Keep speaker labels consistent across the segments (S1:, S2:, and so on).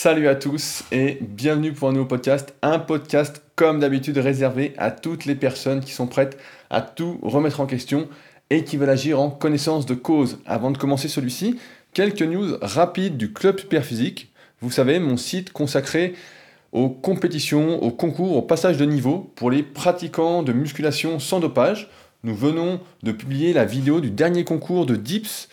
S1: Salut à tous et bienvenue pour un nouveau podcast. Un podcast comme d'habitude réservé à toutes les personnes qui sont prêtes à tout remettre en question et qui veulent agir en connaissance de cause. Avant de commencer celui-ci, quelques news rapides du Club Superphysique. Vous savez, mon site consacré aux compétitions, aux concours, au passage de niveau pour les pratiquants de musculation sans dopage. Nous venons de publier la vidéo du dernier concours de DIPS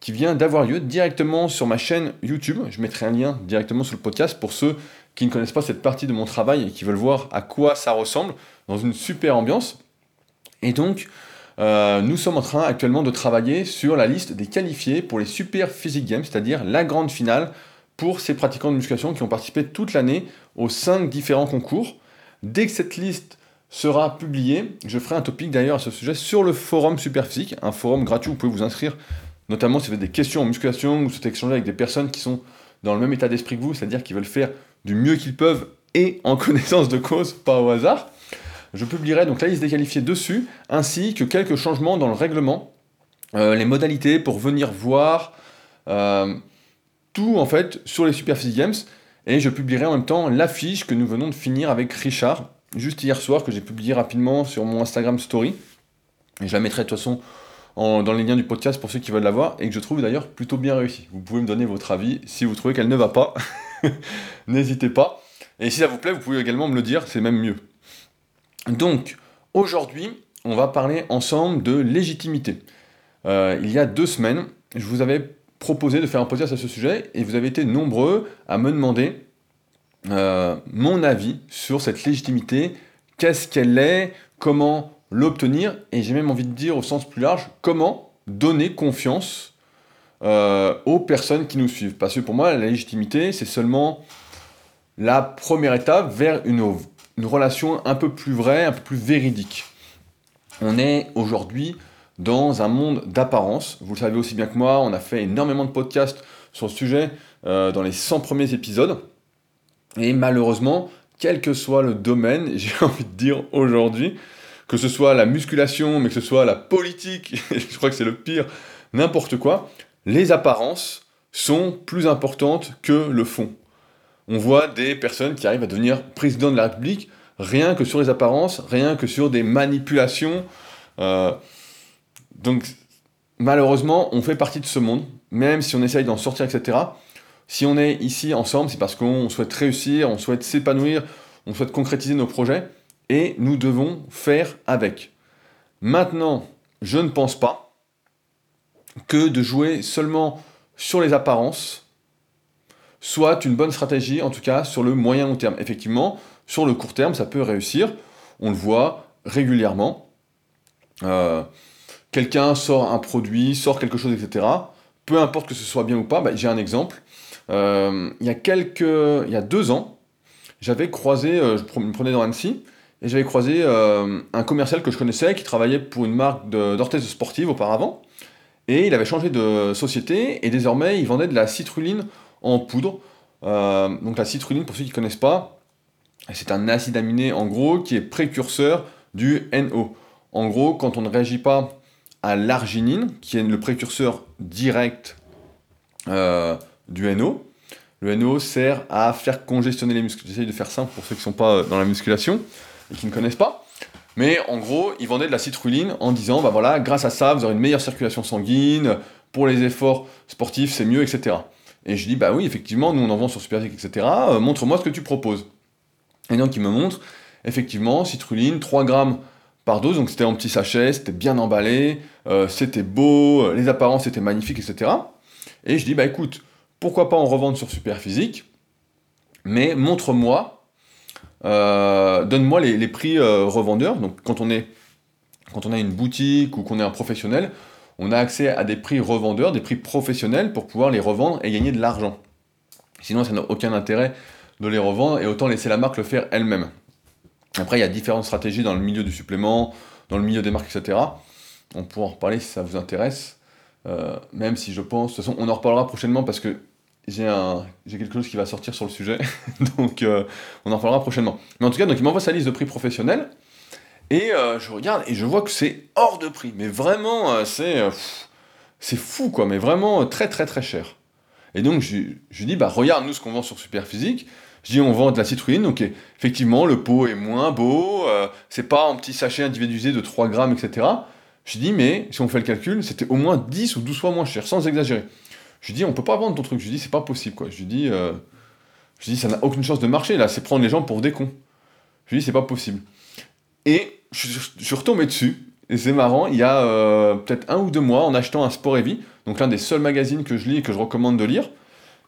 S1: qui vient d'avoir lieu directement sur ma chaîne YouTube. Je mettrai un lien directement sous le podcast pour ceux qui ne connaissent pas cette partie de mon travail et qui veulent voir à quoi ça ressemble dans une super ambiance. Et donc, euh, nous sommes en train actuellement de travailler sur la liste des qualifiés pour les Super Physique Games, c'est-à-dire la grande finale pour ces pratiquants de musculation qui ont participé toute l'année aux 5 différents concours. Dès que cette liste sera publiée, je ferai un topic d'ailleurs à ce sujet sur le forum Superphysique, un forum gratuit où vous pouvez vous inscrire notamment si vous avez des questions en musculation ou vous souhaitez échanger avec des personnes qui sont dans le même état d'esprit que vous, c'est-à-dire qui veulent faire du mieux qu'ils peuvent et en connaissance de cause, pas au hasard. Je publierai donc la liste des qualifiés dessus, ainsi que quelques changements dans le règlement, euh, les modalités pour venir voir, euh, tout en fait sur les Super Physique Games, et je publierai en même temps l'affiche que nous venons de finir avec Richard, juste hier soir, que j'ai publié rapidement sur mon Instagram Story, et je la mettrai de toute façon dans les liens du podcast pour ceux qui veulent la voir et que je trouve d'ailleurs plutôt bien réussi. Vous pouvez me donner votre avis si vous trouvez qu'elle ne va pas. N'hésitez pas. Et si ça vous plaît, vous pouvez également me le dire, c'est même mieux. Donc, aujourd'hui, on va parler ensemble de légitimité. Euh, il y a deux semaines, je vous avais proposé de faire un podcast à ce sujet et vous avez été nombreux à me demander euh, mon avis sur cette légitimité, qu'est-ce qu'elle est, comment l'obtenir, et j'ai même envie de dire au sens plus large, comment donner confiance euh, aux personnes qui nous suivent. Parce que pour moi, la légitimité, c'est seulement la première étape vers une, une relation un peu plus vraie, un peu plus véridique. On est aujourd'hui dans un monde d'apparence. Vous le savez aussi bien que moi, on a fait énormément de podcasts sur le sujet euh, dans les 100 premiers épisodes. Et malheureusement, quel que soit le domaine, j'ai envie de dire aujourd'hui, que ce soit la musculation, mais que ce soit la politique, je crois que c'est le pire, n'importe quoi, les apparences sont plus importantes que le fond. On voit des personnes qui arrivent à devenir président de la République rien que sur les apparences, rien que sur des manipulations. Euh, donc malheureusement, on fait partie de ce monde, même si on essaye d'en sortir, etc. Si on est ici ensemble, c'est parce qu'on souhaite réussir, on souhaite s'épanouir, on souhaite concrétiser nos projets et nous devons faire avec. Maintenant, je ne pense pas que de jouer seulement sur les apparences soit une bonne stratégie, en tout cas sur le moyen long terme. Effectivement, sur le court terme, ça peut réussir. On le voit régulièrement. Euh, quelqu'un sort un produit, sort quelque chose, etc. Peu importe que ce soit bien ou pas, bah, j'ai un exemple. Euh, il, y a quelques, il y a deux ans, j'avais croisé, euh, je me prenais dans Annecy, et j'avais croisé euh, un commercial que je connaissais qui travaillait pour une marque d'orthèse sportive auparavant. Et il avait changé de société et désormais il vendait de la citruline en poudre. Euh, donc la citruline, pour ceux qui ne connaissent pas, c'est un acide aminé en gros qui est précurseur du NO. En gros, quand on ne réagit pas à l'arginine, qui est le précurseur direct euh, du NO, le NO sert à faire congestionner les muscles. J'essaye de faire simple pour ceux qui ne sont pas dans la musculation et qui ne connaissent pas. Mais en gros, ils vendaient de la citruline en disant, bah voilà, grâce à ça, vous aurez une meilleure circulation sanguine, pour les efforts sportifs, c'est mieux, etc. Et je dis, bah oui, effectivement, nous on en vend sur Superphysique, etc. Euh, montre-moi ce que tu proposes. Et donc il me montre, effectivement, citruline, 3 grammes par dose, donc c'était en petit sachet, c'était bien emballé, euh, c'était beau, les apparences étaient magnifiques, etc. Et je dis, bah écoute, pourquoi pas en revendre sur Superphysique, mais montre-moi euh, donne-moi les, prix euh, revendeurs. Donc quand on, est, quand on a une boutique ou qu'on est un professionnel, on a accès à des prix revendeurs, des prix professionnels pour pouvoir les revendre et gagner de l'argent. Sinon, ça n'a aucun intérêt de les revendre et autant laisser la marque le faire elle-même. Après, il y a différentes stratégies dans le milieu du supplément, dans le milieu des marques, etc. On pourra en reparler si ça vous intéresse. Euh, même si je pense, de toute façon, on en reparlera prochainement parce que j'ai quelque chose qui va sortir sur le sujet, donc euh, on en parlera prochainement. Mais en tout cas, donc il m'envoie sa liste de prix professionnels, et euh, je regarde et je vois que c'est hors de prix, mais vraiment, euh, c'est, c'est fou quoi, mais vraiment très très très cher. Et donc, je, je dis, bah, regarde, nous, ce qu'on vend sur Superphysique. Je dis, on vend de la citruline, donc effectivement, le pot est moins beau, c'est pas un petit sachet individualisé de 3 grammes, etc. Je dis, mais si on fait le calcul, c'était au moins 10 ou 12 fois moins cher, sans exagérer. Je dis, on peut pas vendre ton truc. Je dis, c'est pas possible. Je dis, euh, je dis ça n'a aucune chance de marcher, là, c'est prendre les gens pour des cons. Je dis, c'est pas possible. Et je, suis retombé dessus, et c'est marrant, il y a euh, peut-être un ou deux mois, en achetant un Sport Heavy, donc l'un des seuls magazines que je lis et que je recommande de lire,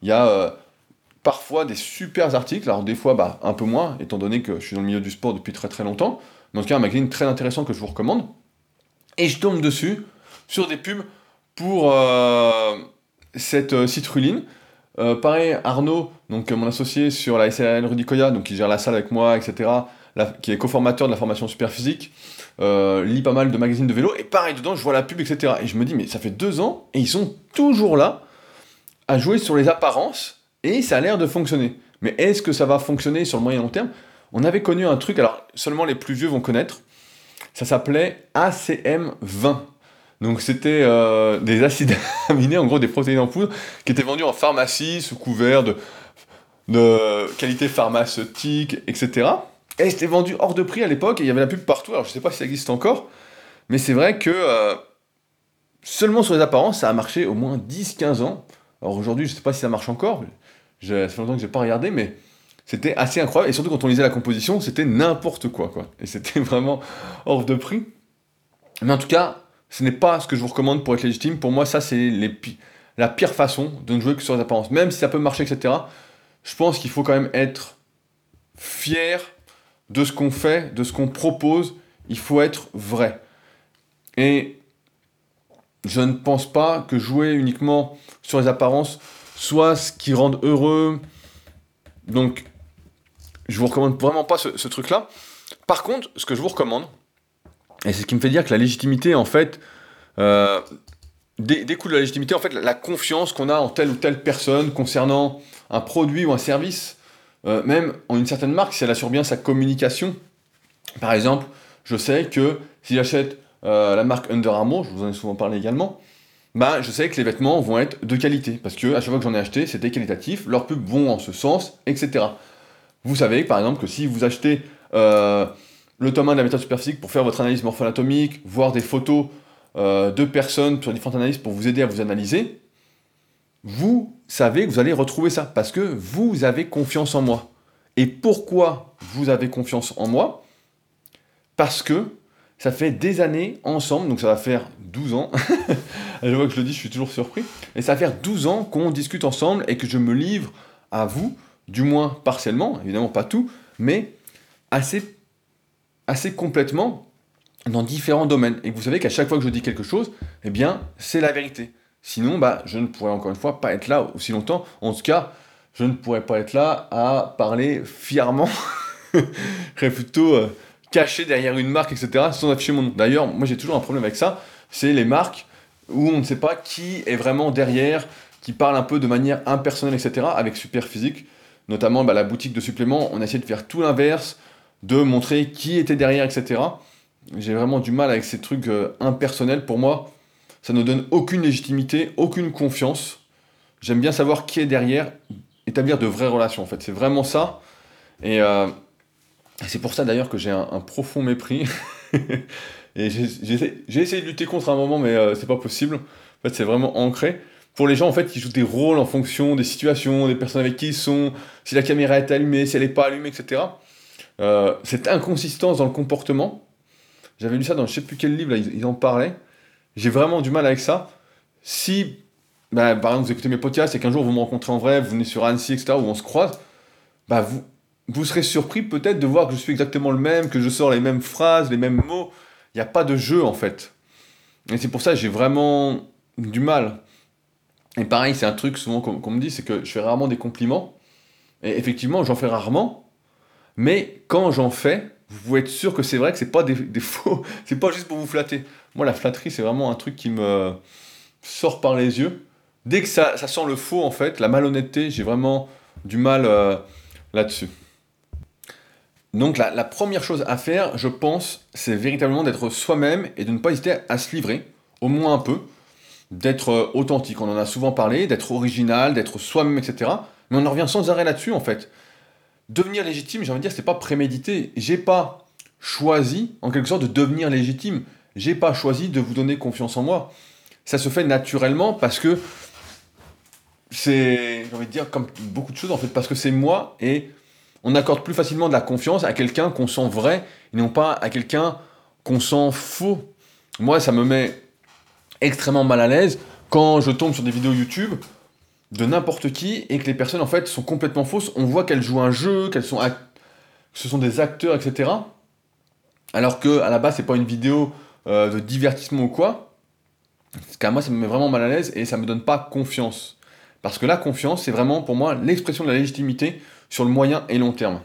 S1: il y a euh, parfois des super articles, alors des fois bah, un peu moins, étant donné que je suis dans le milieu du sport depuis très très longtemps, mais en tout cas un magazine très intéressant que je vous recommande. Et je tombe dessus sur des pubs pour cette citruline. pareil, Arnaud, donc mon associé sur la SLN Rudicoya, donc qui gère la salle avec moi, etc., qui est coformateur de la formation super physique, euh, lit pas mal de magazines de vélo, et pareil, dedans, je vois la pub, etc. Et je me dis, mais ça fait deux ans, et ils sont toujours là, à jouer sur les apparences, et ça a l'air de fonctionner. Mais est-ce que ça va fonctionner sur le moyen long terme? On avait connu un truc, alors seulement les plus vieux vont connaître, ça s'appelait ACM20. Donc c'était euh, des acides aminés, en gros des protéines en poudre, qui étaient vendus en pharmacie sous couvert de, de qualité pharmaceutique, etc. Et c'était vendu hors de prix à l'époque, et il y avait la pub partout, alors je sais pas si ça existe encore, mais c'est vrai que euh, seulement sur les apparences, ça a marché au moins 10-15 ans. Alors aujourd'hui, je sais pas si ça marche encore, ça fait longtemps que j'ai pas regardé, mais c'était assez incroyable, et surtout quand on lisait la composition, c'était n'importe quoi, quoi. Et c'était vraiment hors de prix. Mais en tout cas, ce n'est pas ce que je vous recommande pour être légitime. Pour moi, ça, c'est la pire façon de ne jouer que sur les apparences. Même si ça peut marcher, etc., je pense qu'il faut quand même être fier de ce qu'on fait, de ce qu'on propose, il faut être vrai. Et je ne pense pas que jouer uniquement sur les apparences soit ce qui rende heureux. Donc, je vous recommande vraiment pas ce, truc-là. Par contre, ce que je vous recommande, et c'est ce qui me fait dire que la légitimité, en fait, euh, découle de la légitimité, en fait, la confiance qu'on a en telle ou telle personne concernant un produit ou un service euh, même en une certaine marque, si elle assure bien sa communication. Par exemple, je sais que si j'achète euh, la marque Under Armour, je vous en ai souvent parlé également, bah, je sais que les vêtements vont être de qualité, parce que à chaque fois que j'en ai acheté, c'était qualitatif, leurs pubs vont en ce sens, etc. Vous savez, par exemple, que si vous achetez le tome 1 de la méthode superphysique pour faire votre analyse morpho-anatomique, voir des photos de personnes sur différentes analyses pour vous aider à vous analyser, vous savez que vous allez retrouver ça parce que vous avez confiance en moi. Et pourquoi vous avez confiance en moi? Parce que ça fait des années ensemble, donc ça va faire 12 ans. je vois que je le dis, je suis toujours surpris. Et ça va faire 12 ans qu'on discute ensemble et que je me livre à vous, du moins partiellement, évidemment pas tout, mais assez, assez complètement dans différents domaines. Et vous savez qu'à chaque fois que je dis quelque chose, eh bien, c'est la vérité. Sinon, bah, je ne pourrais encore une fois pas être là aussi longtemps. En tout cas, je ne pourrais pas être là à parler fièrement. je plutôt euh, caché derrière une marque, etc., sans afficher mon nom. D'ailleurs, moi j'ai toujours un problème avec ça. C'est les marques où on ne sait pas qui est vraiment derrière, qui parle un peu de manière impersonnelle, etc., avec Superphysique. Notamment bah, la boutique de suppléments, on a essayé de faire tout l'inverse, de montrer qui était derrière, etc. J'ai vraiment du mal avec ces trucs euh, impersonnels. Pour moi, ça ne donne aucune légitimité, aucune confiance. J'aime bien savoir qui est derrière, établir de vraies relations en fait. C'est vraiment ça. Et euh, c'est pour ça d'ailleurs que j'ai un, profond mépris. et j'ai essayé de lutter contre un moment, mais euh, c'est pas possible. En fait, c'est vraiment ancré. Pour les gens en fait qui jouent des rôles en fonction des situations, des personnes avec qui ils sont, si la caméra est allumée, si elle n'est pas allumée, etc. Euh, cette inconsistance dans le comportement, j'avais lu ça dans je sais plus quel livre, là, ils en parlaient j'ai vraiment du mal avec ça. Si, bah, par exemple, vous écoutez mes podcasts et qu'un jour vous me rencontrez en vrai, vous venez sur Annecy, etc., où on se croise, bah, vous, vous serez surpris peut-être de voir que je suis exactement le même, que je sors les mêmes phrases, les mêmes mots. Il n'y a pas de jeu en fait. Et c'est pour ça que j'ai vraiment du mal. Et pareil, c'est un truc souvent qu'on me dit, c'est que je fais rarement des compliments. Et effectivement, j'en fais rarement. Mais quand j'en fais, vous pouvez être sûr que c'est vrai que c'est pas des, faux, c'est pas juste pour vous flatter. Moi, la flatterie, c'est vraiment un truc qui me sort par les yeux. Dès que ça, ça sent le faux, en fait, la malhonnêteté, j'ai vraiment du mal euh, là-dessus. Donc la, la, première chose à faire, je pense, c'est véritablement d'être soi-même et de ne pas hésiter à se livrer, au moins un peu. d'être authentique. On en a souvent parlé, d'être original, d'être soi-même, etc. Mais on en revient sans arrêt là-dessus, en fait. Devenir légitime, j'ai envie de dire, c'est pas prémédité. J'ai pas choisi, en quelque sorte, de devenir légitime. J'ai pas choisi de vous donner confiance en moi. Ça se fait naturellement parce que c'est, j'ai envie de dire, comme beaucoup de choses, en fait, parce que c'est moi et on accorde plus facilement de la confiance à quelqu'un qu'on sent vrai et non pas à quelqu'un qu'on sent faux. Moi, ça me met extrêmement mal à l'aise quand je tombe sur des vidéos YouTube de n'importe qui et que les personnes en fait sont complètement fausses. On voit qu'elles jouent un jeu, qu'elles sont ce sont des acteurs, etc. Alors que à la base c'est pas une vidéo euh, de divertissement ou quoi. Parce qu'à moi ça me met vraiment mal à l'aise et ça me donne pas confiance. Parce que la confiance c'est vraiment pour moi l'expression de la légitimité sur le moyen et long terme.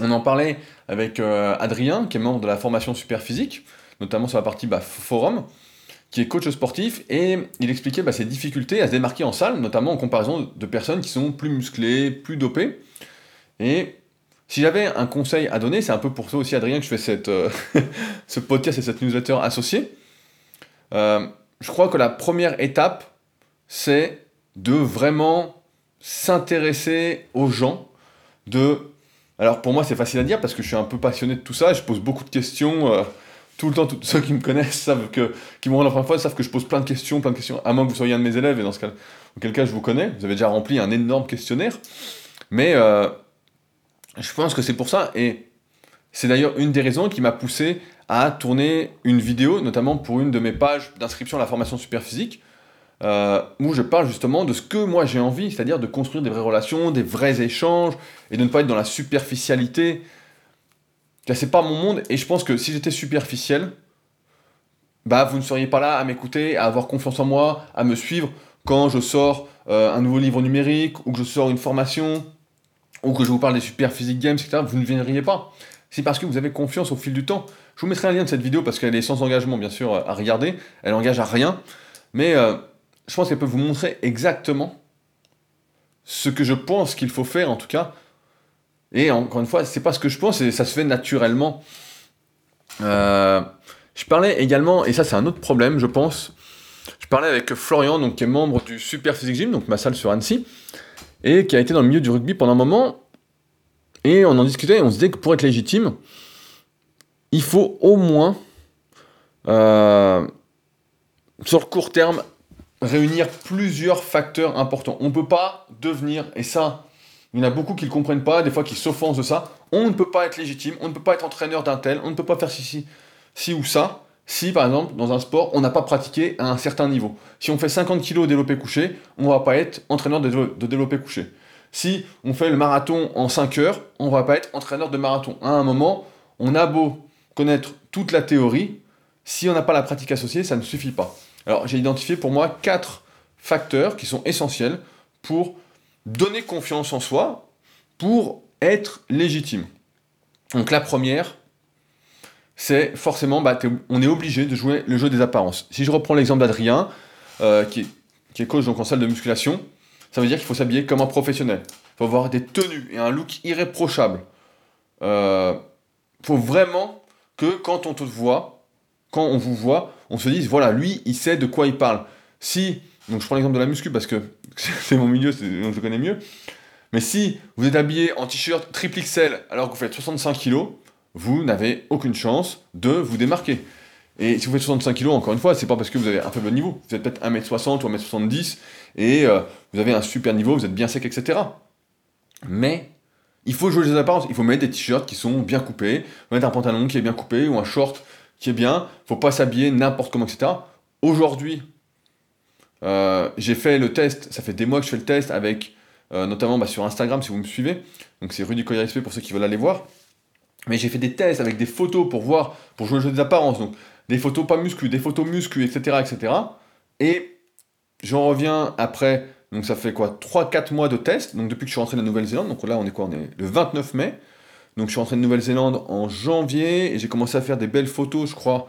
S1: On en parlait avec euh, Adrien qui est membre de la formation super physique, notamment sur la partie bah, forum qui est coach sportif, et il expliquait bah, ses difficultés à se démarquer en salle, notamment en comparaison de personnes qui sont plus musclées, plus dopées. Et si j'avais un conseil à donner, c'est un peu pour ça aussi, Adrien, que je fais cette, euh, ce podcast et cette newsletter associée. Euh, je crois que la première étape, c'est de vraiment s'intéresser aux gens, de... Alors pour moi c'est facile à dire parce que je suis un peu passionné de tout ça, je pose beaucoup de questions, euh, tout le temps, tous ceux qui me connaissent savent que, qui m'ont la première fois, savent que je pose plein de questions, plein de questions, à moins que vous soyez un de mes élèves, et dans ce cas, auquel cas je vous connais, vous avez déjà rempli un énorme questionnaire. Mais euh, je pense que c'est pour ça, et c'est d'ailleurs une des raisons qui m'a poussé à tourner une vidéo, notamment pour une de mes pages d'inscription à la formation super physique, euh, où je parle justement de ce que moi j'ai envie, c'est-à-dire de construire des vraies relations, des vrais échanges, et de ne pas être dans la superficialité, c'est pas mon monde, et je pense que si j'étais superficiel, bah vous ne seriez pas là à m'écouter, à avoir confiance en moi, à me suivre quand je sors euh, un nouveau livre numérique, ou que je sors une formation, ou que je vous parle des super physique games, etc. Vous ne viendriez pas. C'est parce que vous avez confiance au fil du temps. Je vous mettrai un lien de cette vidéo parce qu'elle est sans engagement, bien sûr, à regarder. Elle n'engage à rien. Mais euh, je pense qu'elle peut vous montrer exactement ce que je pense qu'il faut faire, en tout cas, et encore une fois, c'est pas ce que je pense, et ça se fait naturellement. Euh, je parlais également, et ça c'est un autre problème, je pense. Je parlais avec Florian, donc, qui est membre du Super Physique Gym, donc ma salle sur Annecy, et qui a été dans le milieu du rugby pendant un moment. Et on en discutait, et on se disait que pour être légitime, il faut au moins, euh, sur le court terme, réunir plusieurs facteurs importants. On ne peut pas devenir, et ça, il y en a beaucoup qui ne comprennent pas, des fois qui s'offensent de ça. On ne peut pas être légitime, on ne peut pas être entraîneur d'un tel, on ne peut pas faire ci, ci, ou ça, si par exemple dans un sport on n'a pas pratiqué à un certain niveau. Si on fait 50 kg développé couché, on ne va pas être entraîneur de, développé couché. Si on fait le marathon en 5 heures, on ne va pas être entraîneur de marathon. À un moment, on a beau connaître toute la théorie, si on n'a pas la pratique associée, ça ne suffit pas. Alors j'ai identifié pour moi quatre facteurs qui sont essentiels pour donner confiance en soi pour être légitime. Donc la première, c'est forcément, bah, on est obligé de jouer le jeu des apparences. Si je reprends l'exemple d'Adrien, euh, qui, est, coach donc en salle de musculation, ça veut dire qu'il faut s'habiller comme un professionnel. Il faut avoir des tenues et un look irréprochable. Il euh, faut vraiment que quand on te voit, quand on vous voit, on se dise, voilà, lui, il sait de quoi il parle. Si, donc je prends l'exemple de la muscu parce que c'est mon milieu, je connais mieux. Mais si vous êtes habillé en t-shirt triple XL alors que vous faites 65 kg, vous n'avez aucune chance de vous démarquer. Et si vous faites 65 kg, encore une fois, c'est pas parce que vous avez un faible niveau. Vous êtes peut-être 1m60 ou 1m70 et euh, vous avez un super niveau, vous êtes bien sec, etc. Mais il faut jouer les apparences. Il faut mettre des t-shirts qui sont bien coupés, mettre un pantalon qui est bien coupé ou un short qui est bien. Il faut pas s'habiller n'importe comment, etc. Aujourd'hui, euh, j'ai fait le test, ça fait des mois que je fais le test avec, euh, notamment bah, sur Instagram si vous me suivez, donc c'est Rudy Collier pour ceux qui veulent aller voir. Mais j'ai fait des tests avec des photos pour voir, pour jouer le jeu des apparences, donc des photos pas muscu, des photos muscu, etc. etc. Et j'en reviens après, donc ça fait quoi? 3-4 mois de test, donc depuis que je suis rentré de Nouvelle-Zélande, donc là on est quoi? On est le 29 mai, donc je suis rentré de Nouvelle-Zélande en janvier, et j'ai commencé à faire des belles photos, je crois,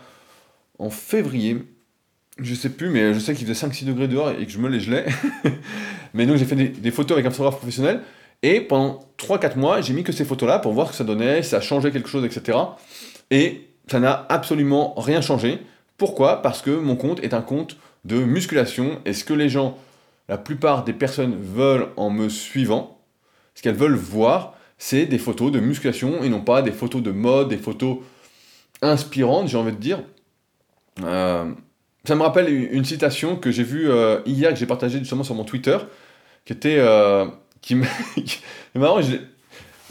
S1: en février, je sais plus, mais je sais qu'il faisait 5-6 degrés dehors et que je me les gelais. mais donc j'ai fait des, photos avec un photographe professionnel. Et pendant 3-4 mois, j'ai mis que ces photos-là pour voir ce que ça donnait, si ça changeait quelque chose, etc. Et ça n'a absolument rien changé. Pourquoi? Parce que mon compte est un compte de musculation. Et ce que les gens, la plupart des personnes veulent en me suivant, ce qu'elles veulent voir, c'est des photos de musculation et non pas des photos de mode, des photos inspirantes, j'ai envie de dire. Euh, ça me rappelle une citation que j'ai vue euh, hier, que j'ai partagée justement sur mon Twitter, qui était. Euh, qui marrant,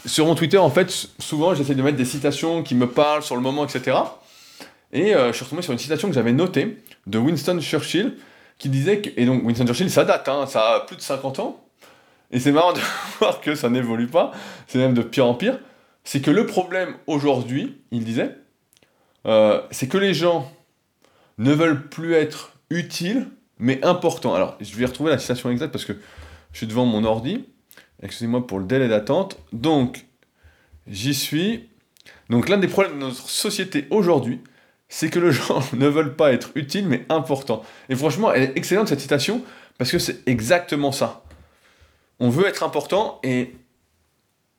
S1: sur mon Twitter, en fait, souvent j'essaie de mettre des citations qui me parlent sur le moment, etc. Et je suis retombé sur une citation que j'avais notée de Winston Churchill, qui disait que. Et donc, Winston Churchill, ça date, hein, ça a plus de 50 ans. Et c'est marrant de voir que ça n'évolue pas, c'est même de pire en pire. C'est que le problème aujourd'hui, il disait, c'est que les gens ne veulent plus être utiles, mais importants. Alors, je vais retrouver la citation exacte parce que je suis devant mon ordi. Excusez-moi pour le délai d'attente. Donc, j'y suis. Donc, l'un des problèmes de notre société aujourd'hui, c'est que les gens ne veulent pas être utiles, mais importants. Et franchement, elle est excellente cette citation parce que c'est exactement ça. On veut être important et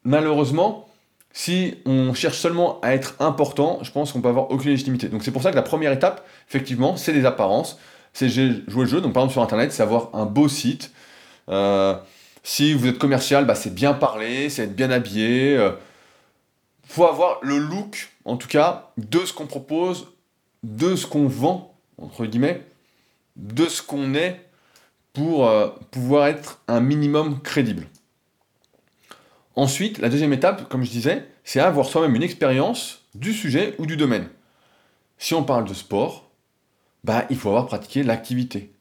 S1: malheureusement, si on cherche seulement à être important, je pense qu'on peut avoir aucune légitimité. Donc c'est pour ça que la première étape, effectivement, c'est les apparences. C'est jouer le jeu. Donc par exemple sur Internet, c'est avoir un beau site. Euh, si vous êtes commercial, bah, c'est bien parler, c'est être bien habillé. Il euh, faut avoir le look, en tout cas, de ce qu'on propose, de ce qu'on vend, entre guillemets, de ce qu'on est, pour euh, pouvoir être un minimum crédible. Ensuite, la deuxième étape, comme je disais, c'est avoir soi-même une expérience du sujet ou du domaine. Si on parle de sport, bah, il faut avoir pratiqué l'activité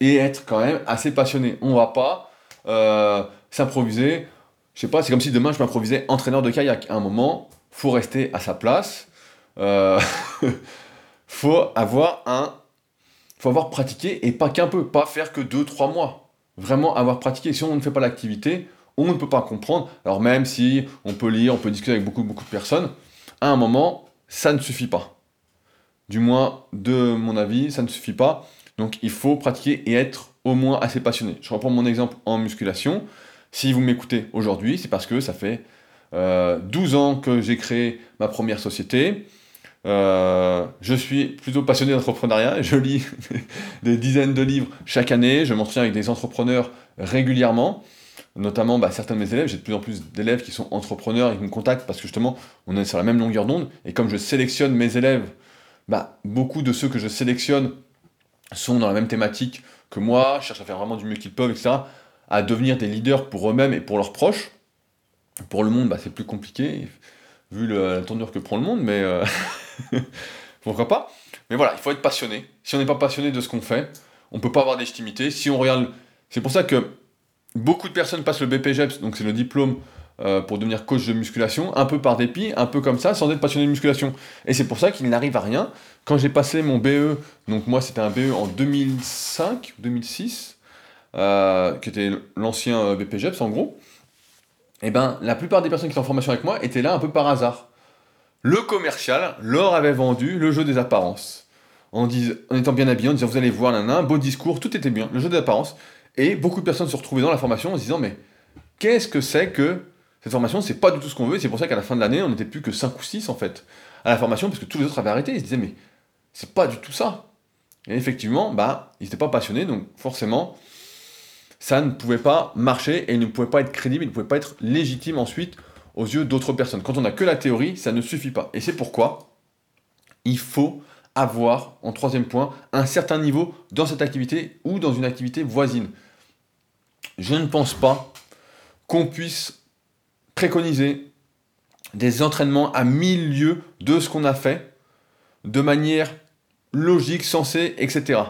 S1: et être quand même assez passionné. On ne va pas euh, s'improviser. Je sais pas, c'est comme si demain je m'improvisais entraîneur de kayak. À un moment, faut rester à sa place. Euh, faut avoir faut avoir pratiqué et pas qu'un peu, pas faire que 2-3 mois. Vraiment avoir pratiqué. Si on ne fait pas l'activité, on ne peut pas comprendre. Alors même si on peut lire, on peut discuter avec beaucoup, beaucoup de personnes, à un moment, ça ne suffit pas. Du moins, de mon avis, ça ne suffit pas. Donc il faut pratiquer et être au moins assez passionné. Je reprends mon exemple en musculation. Si vous m'écoutez aujourd'hui, c'est parce que ça fait 12 euh, ans que j'ai créé ma première société. Euh, je suis plutôt passionné d'entrepreneuriat. Je lis des dizaines de livres chaque année. Je m'entraîne avec des entrepreneurs régulièrement notamment bah, certains de mes élèves, j'ai de plus en plus d'élèves qui sont entrepreneurs et qui me contactent parce que justement on est sur la même longueur d'onde et comme je sélectionne mes élèves, bah, beaucoup de ceux que je sélectionne sont dans la même thématique que moi, cherchent à faire vraiment du mieux qu'ils peuvent, etc., à devenir des leaders pour eux-mêmes et pour leurs proches. Pour le monde, bah, c'est plus compliqué, vu la tournure que prend le monde, mais euh, pourquoi pas. Mais voilà, il faut être passionné. Si on n'est pas passionné de ce qu'on fait, on ne peut pas avoir légitimité. Si on regarde... C'est pour ça que Beaucoup de personnes passent le BPGEPS, donc c'est le diplôme euh, pour devenir coach de musculation, un peu par dépit, un peu comme ça, sans être passionné de musculation. Et c'est pour ça qu'il n'arrive à rien. Quand j'ai passé mon BE, donc moi c'était un BE en 2005, 2006, euh, qui était l'ancien euh, BPGEPS en gros, et eh ben la plupart des personnes qui sont en formation avec moi étaient là un peu par hasard. Le commercial leur avait vendu le jeu des apparences. En, en étant bien habillé, en disant vous allez voir, un beau discours, tout était bien, le jeu des apparences. Et beaucoup de personnes se retrouvaient dans la formation en se disant mais qu'est-ce que c'est que cette formation? C'est pas du tout ce qu'on veut. C'est pour ça qu'à la fin de l'année, on n'était plus que 5 ou 6 en fait à la formation parce que tous les autres avaient arrêté. Ils se disaient mais c'est pas du tout ça. Et effectivement, bah, ils n'étaient pas passionnés, donc forcément, ça ne pouvait pas marcher et ils ne pouvait pas être crédible, ils ne pouvait pas être légitime ensuite aux yeux d'autres personnes. Quand on n'a que la théorie, ça ne suffit pas. Et c'est pourquoi il faut avoir, en troisième point, un certain niveau dans cette activité ou dans une activité voisine. Je ne pense pas qu'on puisse préconiser des entraînements à mille lieues de ce qu'on a fait, de manière logique, sensée, etc.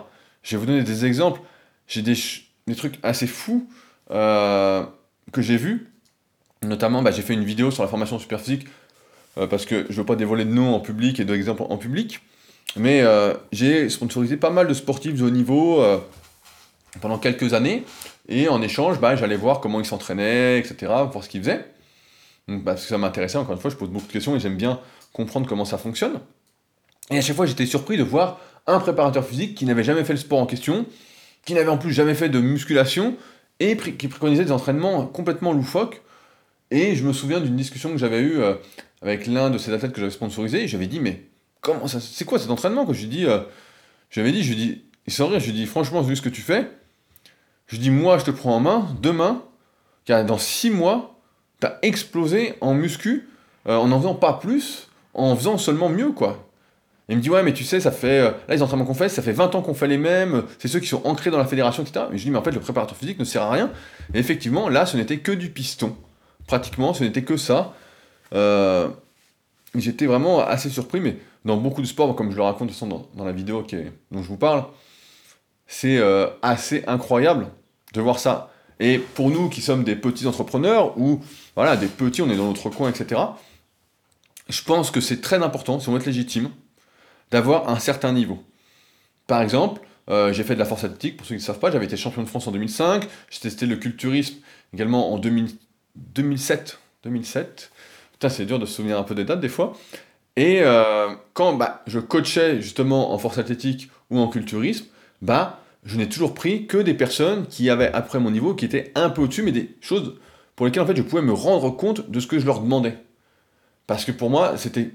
S1: Je vais vous donner des exemples. J'ai des, trucs assez fous euh, que j'ai vus. Notamment, bah, j'ai fait une vidéo sur la formation super physique euh, parce que je ne veux pas dévoiler de noms en public et d'exemples en public. Mais euh, j'ai sponsorisé pas mal de sportifs de haut niveau euh, pendant quelques années. Et en échange, bah, j'allais voir comment ils s'entraînaient, etc., voir ce qu'ils faisaient. Donc, parce que ça m'intéressait, encore une fois, je pose beaucoup de questions et j'aime bien comprendre comment ça fonctionne. Et à chaque fois, j'étais surpris de voir un préparateur physique qui n'avait jamais fait le sport en question, qui n'avait en plus jamais fait de musculation, et qui préconisait des entraînements complètement loufoques. Et je me souviens d'une discussion que j'avais eue euh, avec l'un de ces athlètes que j'avais sponsorisé, et j'avais dit, mais comment ça, c'est quoi cet entraînement que je dis, euh, j'avais dit, je lui dis, il s'en rire, je lui dis, franchement, vu ce que tu fais, je lui dis, moi, je te prends en main, demain, dans six mois, tu as explosé en muscu, euh, en en faisant pas plus, en faisant seulement mieux, quoi. Il me dit, ouais, mais tu sais, ça fait. Euh, là, les entraînements qu'on fait, ça fait 20 ans qu'on fait les mêmes, c'est ceux qui sont ancrés dans la fédération, etc. Mais je dis, mais en fait, le préparateur physique ne sert à rien. Et effectivement, là, ce n'était que du piston. Pratiquement, ce n'était que ça. Euh, j'étais vraiment assez surpris, mais dans beaucoup de sports, comme je le raconte dans, la vidéo dont je vous parle, c'est euh, assez incroyable de voir ça. Et pour nous qui sommes des petits entrepreneurs, ou voilà, des petits, on est dans notre coin, etc., je pense que c'est très important, si on veut être légitime, d'avoir un certain niveau. Par exemple, euh, j'ai fait de la force athlétique, pour ceux qui ne savent pas, j'avais été champion de France en 2005, j'ai testé le culturisme également en 2007. 2007. Putain, c'est dur de se souvenir un peu des dates des fois. Et euh, quand bah, je coachais justement en force athlétique ou en culturisme, bah, je n'ai toujours pris que des personnes qui avaient après mon niveau, qui étaient un peu au-dessus, mais des choses pour lesquelles en fait je pouvais me rendre compte de ce que je leur demandais. Parce que pour moi, c'était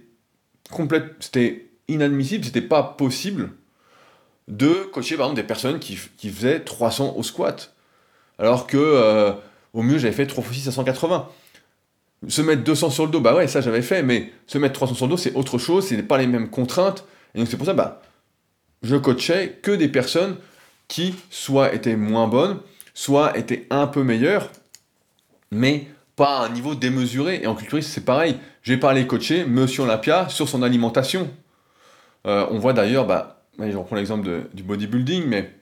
S1: complètement, c'était inadmissible, c'était pas possible de coacher par exemple des personnes qui, faisaient 300 au squat. Alors que euh, au mieux j'avais fait 3 x 6 à 180. Se mettre 200 sur le dos, bah ouais, ça j'avais fait, mais se mettre 300 sur le dos, c'est autre chose, c'est pas les mêmes contraintes. Et donc c'est pour ça, bah, je coachais que des personnes qui soit étaient moins bonnes, soit étaient un peu meilleures, mais pas à un niveau démesuré. Et en culturiste, c'est pareil. J'ai parlé coacher Monsieur Olympia sur son alimentation. Euh, on voit d'ailleurs, bah, je reprends l'exemple du bodybuilding, mais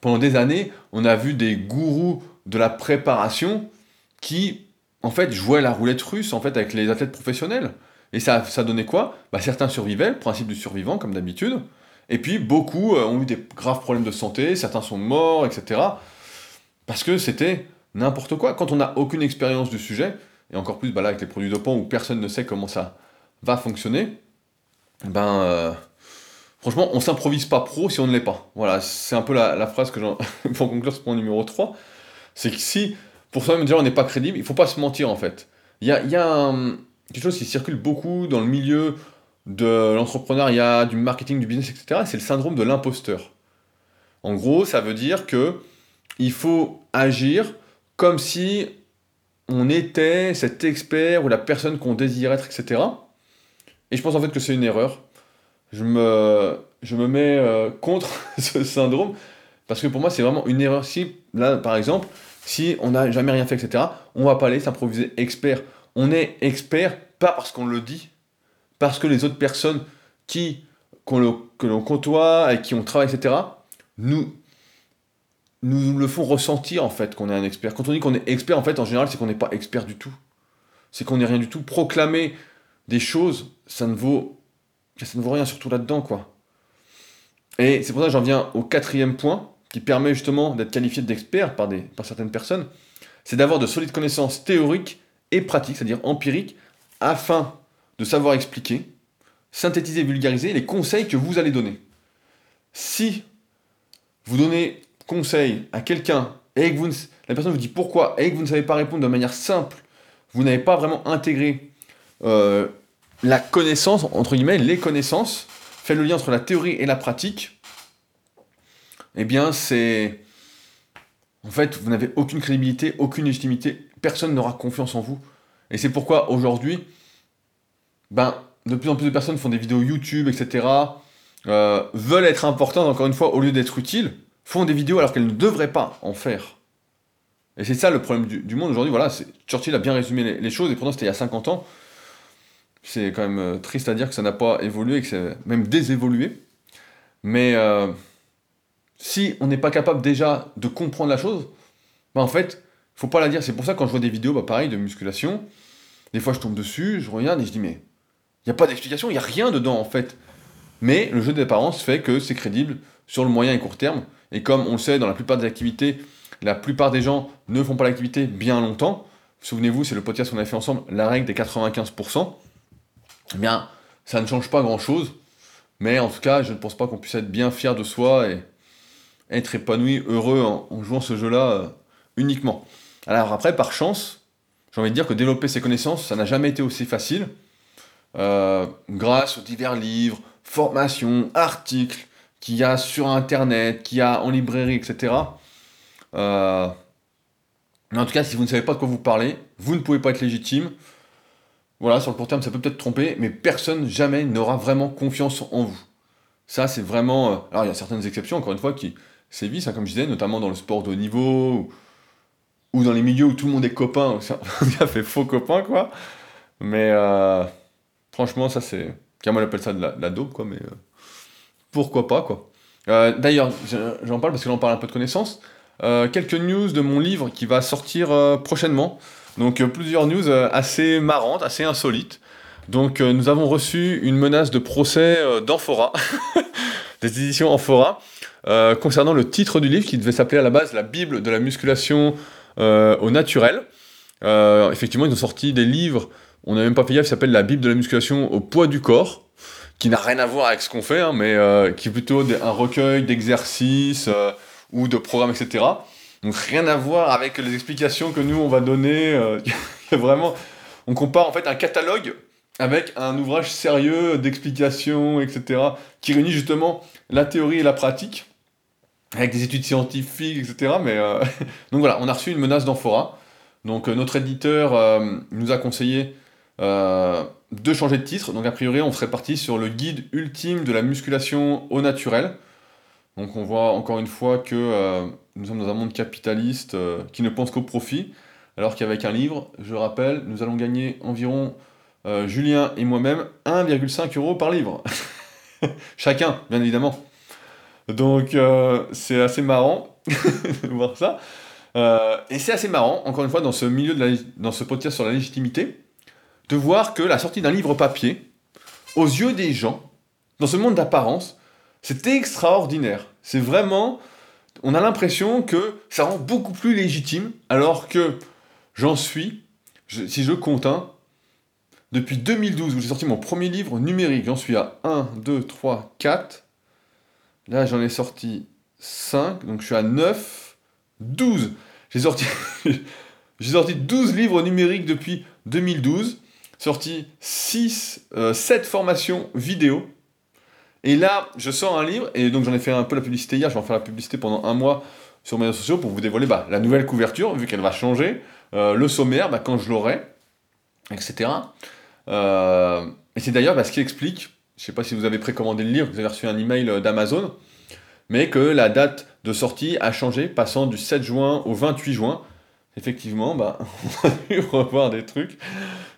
S1: pendant des années, on a vu des gourous de la préparation qui, en fait, jouaient la roulette russe en fait avec les athlètes professionnels. Et ça, ça donnait quoi? Bah, Certains survivaient, le principe du survivant, comme d'habitude. Et puis, beaucoup euh, ont eu des graves problèmes de santé, certains sont morts, etc. Parce que c'était n'importe quoi. Quand on n'a aucune expérience du sujet, et encore plus bah, là avec les produits dopants où personne ne sait comment ça va fonctionner, ben euh, franchement, on s'improvise pas pro si on ne l'est pas. Voilà, c'est un peu la, phrase que j'en. pour conclure ce point numéro 3. C'est que si, pour soi-même dire on n'est pas crédible, il faut pas se mentir en fait. Il y a, y a quelque chose qui circule beaucoup dans le milieu de l'entrepreneuriat, du marketing, du business, etc. C'est le syndrome de l'imposteur. En gros, ça veut dire que il faut agir comme si on était cet expert ou la personne qu'on désire être, etc. Et je pense en fait que c'est une erreur. Je me, je me mets euh, contre ce syndrome parce que pour moi c'est vraiment une erreur. Si, là par exemple, si on n'a jamais rien fait, etc., on va pas aller s'improviser expert. On est expert pas parce qu'on le dit, parce que les autres personnes qui, que l'on côtoie, avec qui on travaille, etc., nous, nous le font ressentir en fait qu'on est un expert. Quand on dit qu'on est expert, en fait, en général, c'est qu'on n'est pas expert du tout. C'est qu'on n'est rien du tout. Proclamer des choses, ça ne vaut, ça ne vaut rien, surtout là-dedans, quoi. Et c'est pour ça que j'en viens au quatrième point, qui permet justement d'être qualifié d'expert par, par certaines personnes, c'est d'avoir de solides connaissances théoriques et pratiques, c'est-à-dire empiriques, afin de savoir expliquer, synthétiser, vulgariser les conseils que vous allez donner. Si vous donnez conseil à quelqu'un et que vous la personne vous dit pourquoi et que vous ne savez pas répondre de manière simple, vous n'avez pas vraiment intégré euh, la connaissance, entre guillemets, les connaissances, fait le lien entre la théorie et la pratique, eh bien c'est... En fait, vous n'avez aucune crédibilité, aucune légitimité, personne n'aura confiance en vous. Et c'est pourquoi aujourd'hui, ben, de plus en plus de personnes font des vidéos YouTube, etc., euh, veulent être importantes, encore une fois, au lieu d'être utiles, font des vidéos alors qu'elles ne devraient pas en faire. Et c'est ça le problème du, monde aujourd'hui. Voilà, Churchill a bien résumé les, choses, et pourtant c'était il y a 50 ans. C'est quand même euh, triste à dire que ça n'a pas évolué, que c'est même désévolué. Mais euh, si on n'est pas capable déjà de comprendre la chose, ben en fait, faut pas la dire. C'est pour ça que quand je vois des vidéos, bah de musculation, des fois je tombe dessus, je regarde et je dis mais il n'y a pas d'explication, il n'y a rien dedans en fait. Mais le jeu d'apparence fait que c'est crédible sur le moyen et court terme. Et comme on le sait, dans la plupart des activités, la plupart des gens ne font pas l'activité bien longtemps. Souvenez-vous, c'est le podcast qu'on a fait ensemble, la règle des 95%. Eh bien, ça ne change pas grand-chose. Mais en tout cas, je ne pense pas qu'on puisse être bien fier de soi et être épanoui, heureux en, jouant ce jeu-là euh, uniquement. Alors après, par chance, j'ai envie de dire que développer ses connaissances, ça n'a jamais été aussi facile. Euh, grâce aux divers livres, formations, articles, qu'il y a sur Internet, qu'il y a en librairie, etc. Euh, mais en tout cas, si vous ne savez pas de quoi vous parlez, vous ne pouvez pas être légitime. Voilà, sur le court terme, ça peut peut-être tromper, mais personne jamais n'aura vraiment confiance en vous. Ça, c'est vraiment. Alors, il y a certaines exceptions, encore une fois, qui sévissent, hein, comme je disais, notamment dans le sport de haut niveau, ou, dans les milieux où tout le monde est copain, ça fait faux copain, quoi. Mais euh, franchement, ça, c'est. Moi, appelle ça de la, dope, quoi, mais. Euh, pourquoi pas, quoi. D'ailleurs, j'en parle parce que j'en parle un peu de connaissances. quelques news de mon livre qui va sortir prochainement. Donc, plusieurs news assez marrantes, assez insolites. Donc euh, nous avons reçu une menace de procès euh, d'Amphora, des éditions Amphora, euh, concernant le titre du livre qui devait s'appeler à la base La Bible de la musculation au naturel. effectivement, ils ont sorti des livres, on n'a même pas payé, qui s'appelle La Bible de la musculation au poids du corps, qui n'a rien à voir avec ce qu'on fait, hein, mais qui est plutôt un recueil d'exercices ou de programmes, etc. Donc rien à voir avec les explications que nous on va donner. vraiment, on compare en fait un catalogue avec un ouvrage sérieux d'explication, etc., qui réunit justement la théorie et la pratique, avec des études scientifiques, etc. Mais euh, donc voilà, on a reçu une menace d'amphora. Donc euh, notre éditeur euh, nous a conseillé de changer de titre. Donc a priori, on serait parti sur le guide ultime de la musculation au naturel. Donc on voit encore une fois que nous sommes dans un monde capitaliste qui ne pense qu'au profit, alors qu'avec un livre, je rappelle, nous allons gagner environ Julien et moi-même 1,5 euros par livre. Chacun, bien évidemment. Donc euh, c'est assez marrant de voir ça. Euh, et c'est assez marrant, encore une fois, dans ce milieu, de la, dans ce podcast sur la légitimité, de voir que la sortie d'un livre papier, aux yeux des gens, dans ce monde d'apparence, c'est extraordinaire. C'est vraiment... On a l'impression que ça rend beaucoup plus légitime, alors que j'en suis, si je compte un, depuis 2012, où j'ai sorti mon premier livre numérique, j'en suis à 1, 2, 3, 4. Là, j'en ai sorti 5, donc je suis à 9, 12. J'ai sorti, j'ai sorti 12 livres numériques depuis 2012, sorti 6, 7 euh, formations vidéo. Et là, je sors un livre, et donc j'en ai fait un peu la publicité hier, je vais en faire la publicité pendant un mois sur mes réseaux sociaux pour vous dévoiler bah, la nouvelle couverture, vu qu'elle va changer, euh, le sommaire, bah, quand je l'aurai, etc. Euh, et c'est d'ailleurs ce qui explique, je ne sais pas si vous avez précommandé le livre, vous avez reçu un email euh, d'Amazon, mais que la date de sortie a changé, passant du 7 juin au 28 juin. Effectivement, bah, on a pu revoir des trucs.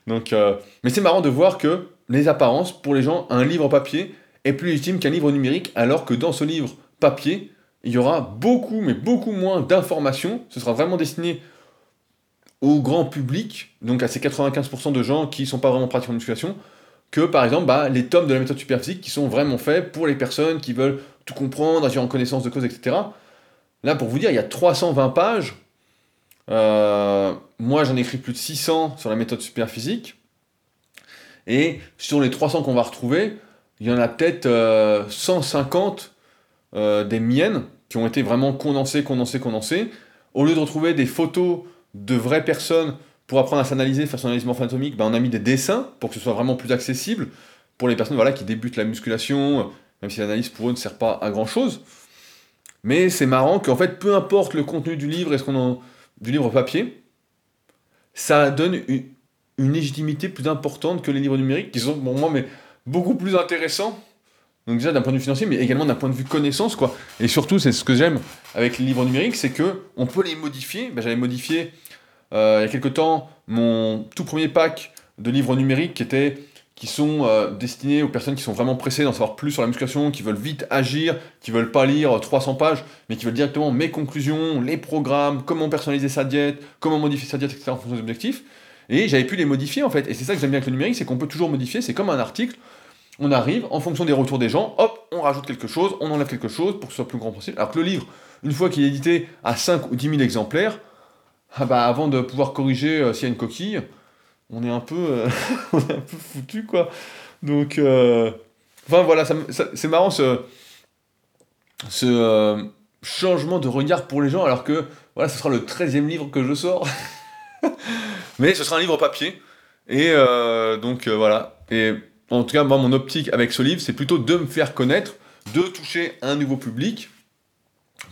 S1: Donc, euh, mais c'est marrant de voir que les apparences, pour les gens, un livre papier est plus légitime qu'un livre numérique, alors que dans ce livre papier, il y aura beaucoup, mais beaucoup moins d'informations. Ce sera vraiment destiné au grand public, donc à ces 95% de gens qui ne sont pas vraiment pratiquants de musculation, que par exemple bah, les tomes de la méthode superphysique qui sont vraiment faits pour les personnes qui veulent tout comprendre, agir en connaissance de cause, etc. Là, pour vous dire, il y a 320 pages. Euh, moi, j'en ai écrit plus de 600 sur la méthode superphysique. Et sur les 300 qu'on va retrouver, il y en a peut-être 150 euh, euh, des miennes qui ont été vraiment condensées, condensées, condensées. Au lieu de retrouver des photos de vraies personnes pour apprendre à s'analyser, faire son analyse morpho-anatomique, ben, on a mis des dessins pour que ce soit vraiment plus accessible pour les personnes voilà, qui débutent la musculation, même si l'analyse pour eux ne sert pas à grand chose. Mais c'est marrant qu'en fait, peu importe le contenu du livre et ce qu'on en... du livre papier, ça donne une, légitimité plus importante que les livres numériques, qui sont pour moi mais beaucoup plus intéressants donc déjà d'un point de vue financier, mais également d'un point de vue connaissance, quoi. Et surtout, c'est ce que j'aime avec les livres numériques, c'est que on peut les modifier. Ben, J'avais modifié euh, il y a quelques temps mon tout premier pack de livres numériques qui étaient qui sont euh, destinés aux personnes qui sont vraiment pressées d'en savoir plus sur la musculation, qui veulent vite agir, qui veulent pas lire 300 pages, mais qui veulent directement mes conclusions, les programmes, comment personnaliser sa diète, comment modifier sa diète, etc. en fonction des objectifs. Et j'avais pu les modifier en fait. Et c'est ça que j'aime bien avec le numérique, c'est qu'on peut toujours modifier. C'est comme un article on arrive, en fonction des retours des gens, hop, on rajoute quelque chose, on enlève quelque chose pour que ce soit plus grand possible. Alors que le livre, une fois qu'il est édité à 5 ou 10 000 exemplaires, ah bah avant de pouvoir corriger euh, s'il y a une coquille, on est un peu, euh, on foutu quoi. Donc, euh, enfin voilà, c'est marrant ce, ce changement de regard pour les gens, alors que voilà, ce sera le 13e livre que je sors. Mais ce sera un livre papier. Et donc voilà. Et en tout cas, moi, mon optique avec ce livre, c'est plutôt de me faire connaître, de toucher un nouveau public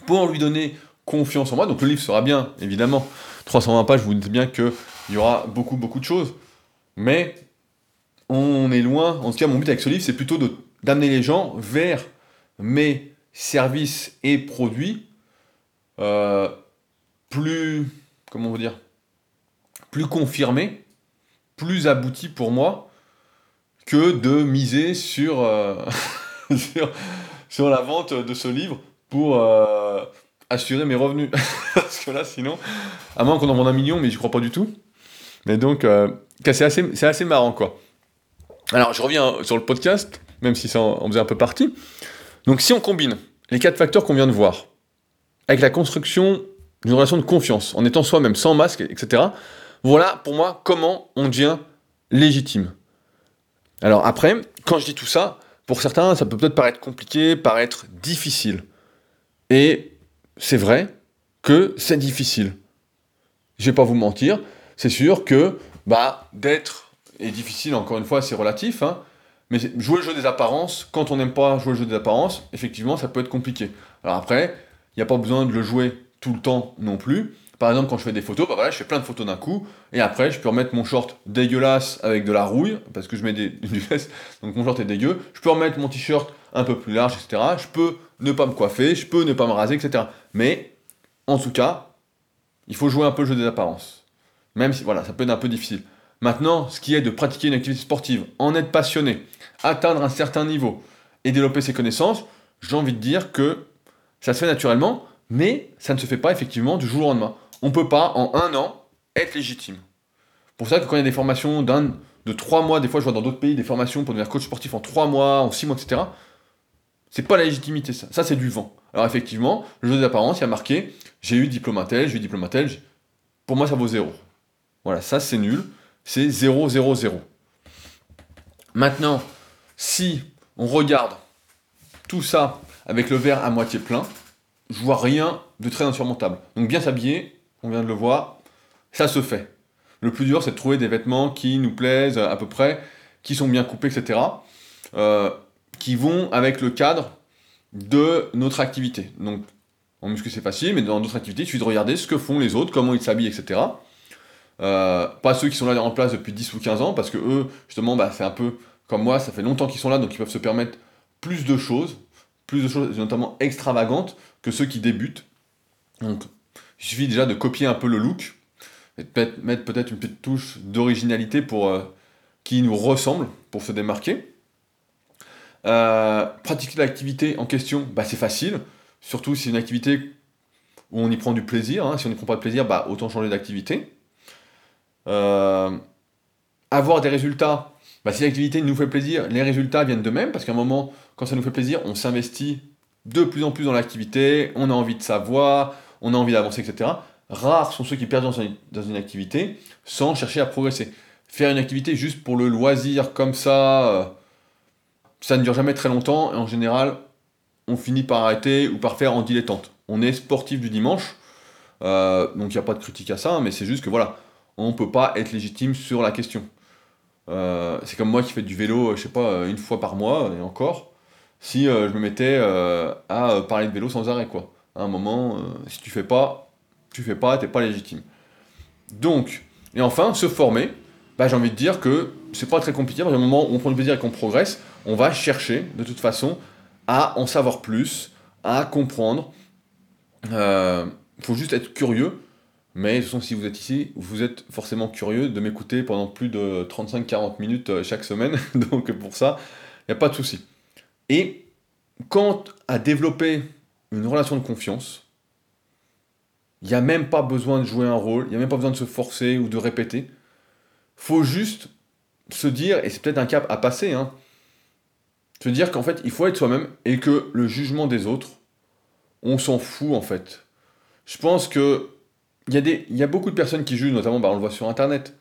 S1: pour lui donner confiance en moi. Donc le livre sera bien, évidemment. 320 pages, vous dites bien qu'il y aura beaucoup, beaucoup de choses. Mais on est loin. En tout cas, mon but avec ce livre, c'est plutôt d'amener les gens vers mes services et produits euh, plus, comment vous dire, plus confirmés, plus aboutis pour moi que de miser sur, euh, sur, la vente de ce livre pour euh, assurer mes revenus. Parce que là, sinon, à moins qu'on en vende un million, mais je crois pas du tout. Mais donc, c'est assez, assez marrant, quoi. Alors, je reviens sur le podcast, même si ça en faisait un peu partie. Donc, si on combine les quatre facteurs qu'on vient de voir, avec la construction d'une relation de confiance, en étant soi-même, sans masque, etc., voilà pour moi comment on devient légitime. Alors après, quand je dis tout ça, pour certains, ça peut peut-être paraître compliqué, paraître difficile. Et c'est vrai que c'est difficile. Je vais pas vous mentir, c'est sûr que bah, d'être est difficile, encore une fois, c'est relatif, hein, mais jouer le jeu des apparences, quand on n'aime pas jouer le jeu des apparences, effectivement, ça peut être compliqué. Alors après, il n'y a pas besoin de le jouer tout le temps non plus. Par exemple, quand je fais des photos, bah voilà, je fais plein de photos d'un coup, et après, je peux remettre mon short dégueulasse avec de la rouille, parce que je mets des, du donc mon short est dégueu. Je peux remettre mon t-shirt un peu plus large, etc. Je peux ne pas me coiffer, je peux ne pas me raser, etc. Mais, en tout cas, il faut jouer un peu le jeu des apparences. Même si, voilà, ça peut être un peu difficile. Maintenant, ce qui est de pratiquer une activité sportive, en être passionné, atteindre un certain niveau et développer ses connaissances, j'ai envie de dire que ça se fait naturellement, mais ça ne se fait pas effectivement du jour au lendemain. On ne peut pas, en un an, être légitime. Pour ça que quand il y a des formations de trois mois, des fois je vois dans d'autres pays des formations pour devenir coach sportif en trois mois, en six mois, etc. C'est pas la légitimité ça. Ça c'est du vent. Alors effectivement, le jeu des apparences, il y a marqué j'ai eu diplôme tel, j'ai eu diplôme tel. Pour moi ça vaut zéro. Voilà, ça c'est nul c'est 0, 0, 0. Maintenant, si on regarde tout ça avec le verre à moitié plein, je vois rien de très insurmontable. Donc bien s'habiller, on vient de le voir, ça se fait. Le plus dur, c'est de trouver des vêtements qui nous plaisent à peu près, qui sont bien coupés, etc. qui vont avec le cadre de notre activité. Donc en muscu c'est facile, mais dans d'autres activités, il suffit de regarder ce que font les autres, comment ils s'habillent, etc. Euh, pas ceux qui sont là en place depuis 10 ou 15 ans, parce que eux, justement, bah, c'est un peu comme moi, ça fait longtemps qu'ils sont là, donc ils peuvent se permettre plus de choses, plus de choses notamment extravagantes que ceux qui débutent. Donc, il suffit déjà de copier un peu le look, et de mettre peut-être une petite touche d'originalité pour euh, qui nous ressemble, pour se démarquer. Euh, pratiquer l'activité en question, bah, c'est facile, surtout si c'est une activité où on y prend du plaisir. Hein. Si on n'y prend pas de plaisir, bah, autant changer d'activité. Euh, avoir des résultats, bah, si l'activité nous fait plaisir, les résultats viennent de même, parce qu'à un moment, quand ça nous fait plaisir, on s'investit de plus en plus dans l'activité, on a envie de savoir, on a envie d'avancer, etc. Rares sont ceux qui perdent dans une activité sans chercher à progresser. Faire une activité juste pour le loisir, comme ça, euh, ça ne dure jamais très longtemps, et en général, on finit par arrêter ou par faire en dilettante. On est sportif du dimanche, euh, donc il n'y a pas de critique à ça, mais c'est juste que voilà, on ne peut pas être légitime sur la question. Euh, c'est comme moi qui fais du vélo, je sais pas, une fois par mois, et encore, si euh, je me mettais euh, à parler de vélo sans arrêt, quoi. À un moment, si tu fais pas, tu fais pas, t'es pas légitime. Donc, et enfin, se former, bah, j'ai envie de dire que c'est pas très compliqué, parce qu'à un moment où on prend du plaisir et qu'on progresse, on va chercher, de toute façon, à en savoir plus, à comprendre. Il faut juste être curieux mais de toute façon, si vous êtes ici, vous êtes forcément curieux de m'écouter pendant plus de 35-40 minutes euh, chaque semaine. Donc pour ça, il n'y a pas de souci. Et quant à développer une relation de confiance, il n'y a même pas besoin de jouer un rôle, il n'y a même pas besoin de se forcer ou de répéter. faut juste se dire, et c'est peut-être un cap à passer, hein, se dire qu'en fait, il faut être soi-même et que le jugement des autres, on s'en fout en fait. Je pense que il y, a y a beaucoup de personnes qui jugent, notamment bah, on le voit sur Internet.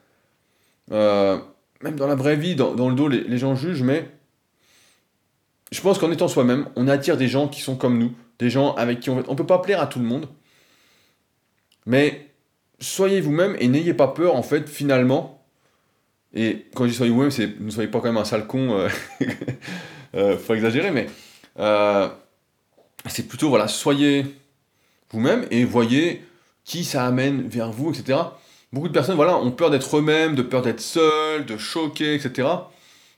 S1: Euh, même dans la vraie vie, dans, le dos, les, gens jugent, mais je pense qu'en étant soi-même, on attire des gens qui sont comme nous, des gens avec qui on On peut pas plaire à tout le monde, mais soyez vous-même et n'ayez pas peur, en fait, finalement. Et quand je dis soyez vous-même, c'est ne soyez pas quand même un sale con, euh, euh, faut exagérer, mais Euh, c'est plutôt, voilà, soyez vous-même et voyez qui ça amène vers vous, etc. Beaucoup de personnes, voilà, ont peur d'être eux-mêmes, de peur d'être seuls, de choquer, etc.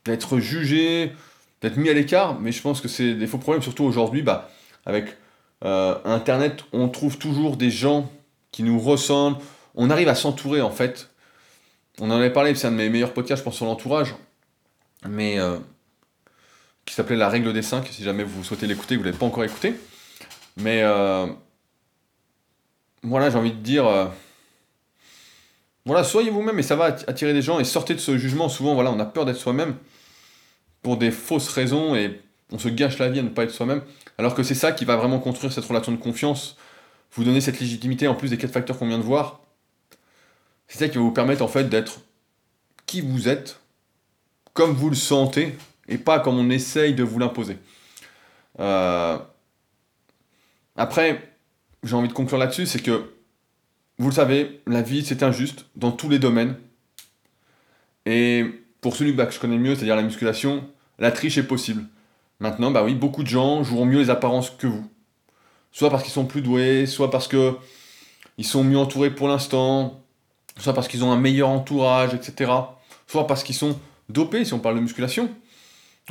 S1: D'être jugés, d'être mis à l'écart, mais je pense que c'est des faux problèmes, surtout aujourd'hui, bah, avec euh, Internet, on trouve toujours des gens qui nous ressemblent, on arrive à s'entourer en fait. On en avait parlé, c'est un de mes meilleurs podcasts, je pense, sur l'entourage, mais qui s'appelait La règle des 5, si jamais vous souhaitez l'écouter, vous ne l'avez pas encore écouté. Mais euh, voilà, j'ai envie de dire, voilà, soyez vous-même et ça va attirer des gens et sortez de ce jugement. Souvent, voilà, on a peur d'être soi-même pour des fausses raisons et on se gâche la vie à ne pas être soi-même. Alors que c'est ça qui va vraiment construire cette relation de confiance, vous donner cette légitimité en plus des quatre facteurs qu'on vient de voir. C'est ça qui va vous permettre en fait d'être qui vous êtes, comme vous le sentez, et pas comme on essaye de vous l'imposer. Euh, après, j'ai envie de conclure là-dessus, c'est que, vous le savez, la vie c'est injuste dans tous les domaines. Et pour celui que je connais mieux, c'est-à-dire la musculation, la triche est possible. Maintenant, bah oui, beaucoup de gens joueront mieux les apparences que vous. Soit parce qu'ils sont plus doués, soit parce que ils sont mieux entourés pour l'instant, soit parce qu'ils ont un meilleur entourage, etc. Soit parce qu'ils sont dopés, si on parle de musculation.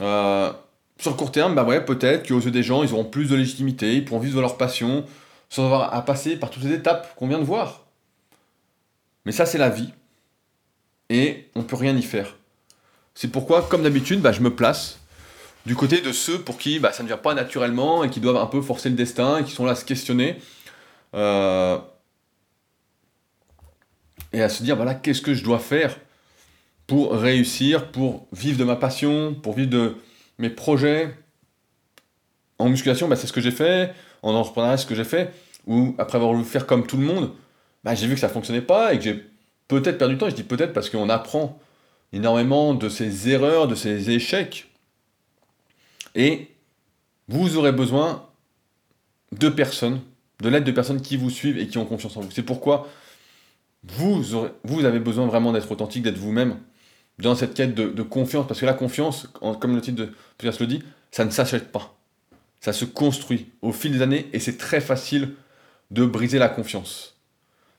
S1: Euh, sur le court terme, bah ouais, peut-être qu'aux yeux des gens, ils auront plus de légitimité, ils pourront vivre leur passion, sans avoir à passer par toutes ces étapes qu'on vient de voir. Mais ça, c'est la vie. Et on peut rien y faire. C'est pourquoi, comme d'habitude, bah, je me place du côté de ceux pour qui bah, ça ne vient pas naturellement et qui doivent un peu forcer le destin et qui sont là à se questionner. Euh, et à se dire, voilà, qu'est-ce que je dois faire pour réussir, pour vivre de ma passion, pour vivre de mes projets. En musculation, bah, c'est ce que j'ai fait. En entrepreneuriat, c'est ce que j'ai fait. Ou après avoir voulu faire comme tout le monde, bah, j'ai vu que ça ne fonctionnait pas et que j'ai peut-être perdu du temps. je dis peut-être parce qu'on apprend énormément de ses erreurs, de ses échecs. Et vous aurez besoin de personnes, de l'aide de personnes qui vous suivent et qui ont confiance en vous. C'est pourquoi vous, vous avez besoin vraiment d'être authentique, d'être vous-même dans cette quête de, confiance. Parce que la confiance, comme le titre de podcast le dit, ça ne s'achète pas. Ça se construit au fil des années et c'est très facile de briser la confiance.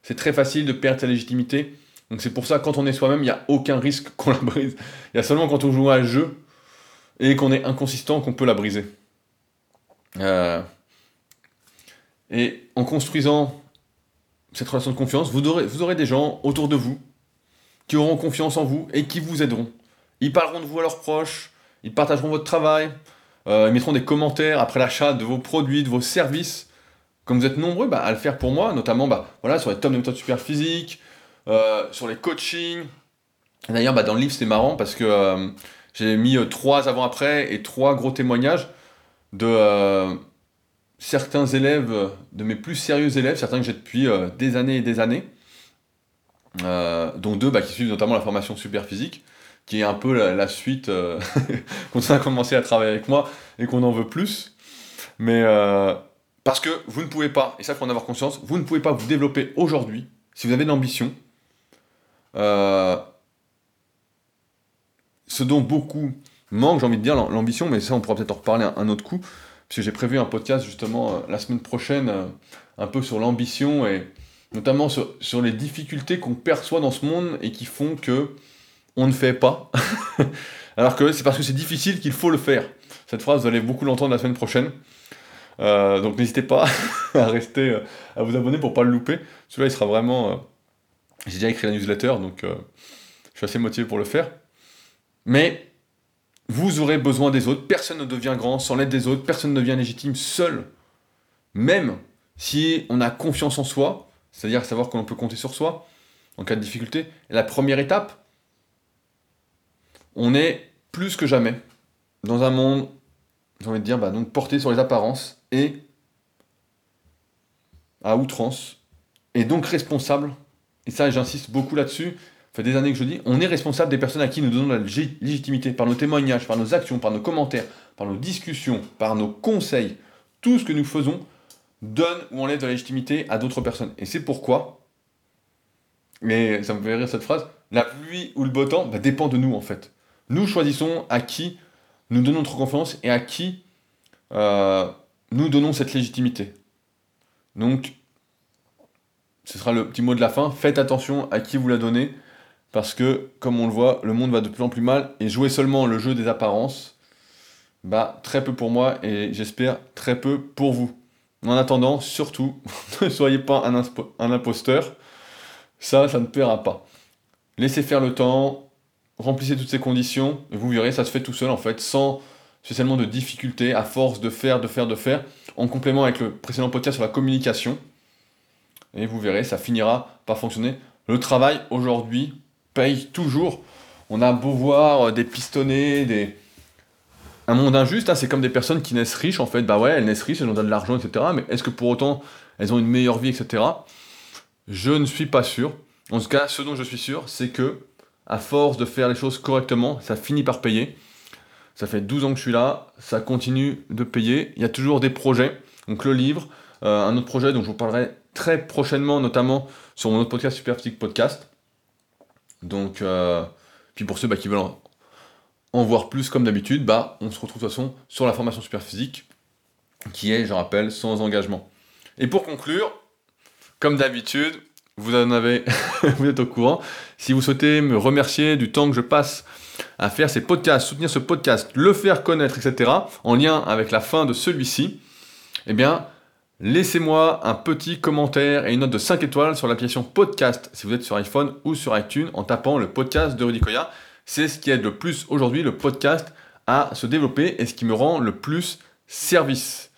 S1: C'est très facile de perdre sa légitimité. Donc c'est pour ça, quand on est soi-même, il n'y a aucun risque qu'on la brise. Il y a seulement quand on joue à un jeu et qu'on est inconsistant qu'on peut la briser. Euh, et en construisant cette relation de confiance, vous aurez des gens autour de vous qui auront confiance en vous et qui vous aideront. Ils parleront de vous à leurs proches, ils partageront votre travail, euh, ils mettront des commentaires après l'achat de vos produits, de vos services. Comme vous êtes nombreux bah, à le faire pour moi, notamment bah, voilà, sur les tomes de méthode super physique, euh, sur les coachings. D'ailleurs, bah, dans le livre, c'est marrant parce que j'ai mis euh, trois avant-après et trois gros témoignages de euh, certains élèves, de mes plus sérieux élèves, certains que j'ai depuis euh, des années et des années, dont deux bah, qui suivent notamment la formation super physique, qui est un peu la, suite qu'on a commencé à travailler avec moi et qu'on en veut plus. Mais parce que vous ne pouvez pas, et ça il faut en avoir conscience, vous ne pouvez pas vous développer aujourd'hui si vous avez de l'ambition ce dont beaucoup manquent, j'ai envie de dire, l'ambition, mais ça on pourra peut-être en reparler un, autre coup, puisque j'ai prévu un podcast justement euh, la semaine prochaine, euh, un peu sur l'ambition et notamment sur, les difficultés qu'on perçoit dans ce monde et qui font que on ne fait pas. Alors que c'est parce que c'est difficile qu'il faut le faire. Cette phrase, vous allez beaucoup l'entendre la semaine prochaine. Euh, donc n'hésitez pas à rester, à vous abonner pour pas le louper. Celui-là, il sera vraiment. J'ai déjà écrit la newsletter, donc je suis assez motivé pour le faire. Mais vous aurez besoin des autres. Personne ne devient grand sans l'aide des autres. Personne ne devient légitime seul. Même si on a confiance en soi, c'est-à-dire savoir qu'on peut compter sur soi en cas de difficulté. la première étape, on est plus que jamais dans un monde, j'ai envie de dire, bah, donc porté sur les apparences et à outrance, et donc responsable. Et ça, j'insiste beaucoup là-dessus fait des années que je dis, on est responsable des personnes à qui nous donnons la légitimité par nos témoignages, par nos actions, par nos commentaires, par nos discussions, par nos conseils. Tout ce que nous faisons donne ou enlève de la légitimité à d'autres personnes. Et c'est pourquoi, mais ça me fait rire cette phrase, la pluie ou le beau temps dépend de nous en fait. Nous choisissons à qui nous donnons notre confiance et à qui euh, nous donnons cette légitimité. Donc, ce sera le petit mot de la fin. Faites attention à qui vous la donnez, parce que, comme on le voit, le monde va de plus en plus mal, et jouer seulement le jeu des apparences, bah, très peu pour moi, et j'espère très peu pour vous. En attendant, surtout, ne soyez pas un, imposteur. Ça, ça ne paiera pas. Laissez faire le temps, remplissez toutes ces conditions, et vous verrez, ça se fait tout seul en fait, sans spécialement de difficultés, à force de faire, de faire, de faire, en complément avec le précédent podcast sur la communication. Et vous verrez, ça finira par fonctionner. Le travail aujourd'hui paye toujours. On a beau voir des pistonnés, des, un monde injuste, hein, c'est comme des personnes qui naissent riches en fait, bah ouais, elles naissent riches, elles ont de l'argent, etc. Mais est-ce que pour autant elles ont une meilleure vie, etc. Je ne suis pas sûr. En tout cas, ce dont je suis sûr, c'est que à force de faire les choses correctement, ça finit par payer. Ça fait 12 ans que je suis là, ça continue de payer. Il y a toujours des projets. Donc le livre, euh, un autre projet dont je vous parlerai très prochainement, notamment sur mon autre podcast Superphysique Podcast. Donc, euh, puis pour ceux bah, qui veulent en voir plus comme d'habitude, bah, on se retrouve de toute façon sur la formation super physique, qui est, je rappelle, sans engagement. Et pour conclure, comme d'habitude, vous en avez, vous êtes au courant. Si vous souhaitez me remercier du temps que je passe à faire ces podcasts, soutenir ce podcast, le faire connaître, etc., en lien avec la fin de celui-ci, eh bien, laissez-moi un petit commentaire et une note de 5 étoiles sur l'application podcast si vous êtes sur iPhone ou sur iTunes en tapant le podcast de Rudy Koya c'est ce qui aide le plus aujourd'hui le podcast à se développer et ce qui me rend le plus service.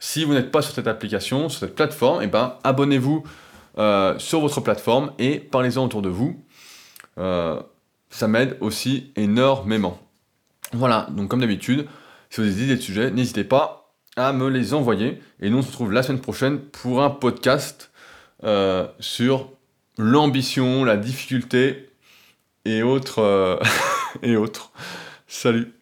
S1: Si vous n'êtes pas sur cette application, sur cette plateforme, eh ben, abonnez-vous euh, sur votre plateforme et parlez-en autour de vous. Euh, ça m'aide aussi énormément. Voilà, donc comme d'habitude, si vous avez des idées de sujets, n'hésitez pas à me les envoyer. Et nous, on se retrouve la semaine prochaine pour un podcast euh, sur l'ambition, la difficulté et autres. Euh, et autres. Salut.